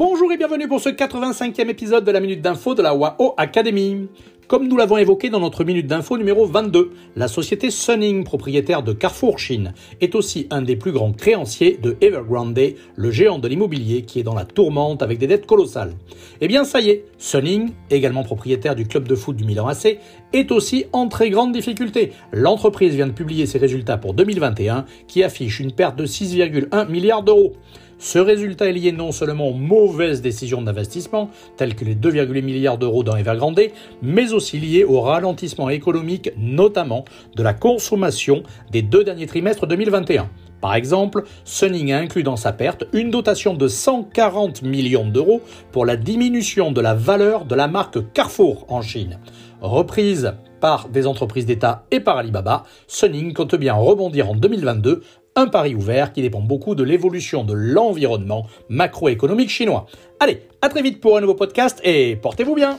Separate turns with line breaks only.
Bonjour et bienvenue pour ce 85e épisode de la Minute d'Info de la WAO Academy. Comme nous l'avons évoqué dans notre minute d'info numéro 22, la société Sunning, propriétaire de Carrefour Chine, est aussi un des plus grands créanciers de Evergrande, le géant de l'immobilier qui est dans la tourmente avec des dettes colossales. Eh bien ça y est, Sunning, également propriétaire du club de foot du Milan AC, est aussi en très grande difficulté. L'entreprise vient de publier ses résultats pour 2021 qui affichent une perte de 6,1 milliards d'euros. Ce résultat est lié non seulement aux mauvaises décisions d'investissement, telles que les 2,8 milliards d'euros dans Evergrande, mais aussi lié au ralentissement économique, notamment de la consommation des deux derniers trimestres 2021. Par exemple, Sunning a inclus dans sa perte une dotation de 140 millions d'euros pour la diminution de la valeur de la marque Carrefour en Chine. Reprise par des entreprises d'État et par Alibaba, Sunning compte bien rebondir en 2022 un pari ouvert qui dépend beaucoup de l'évolution de l'environnement macroéconomique chinois. Allez, à très vite pour un nouveau podcast et portez-vous bien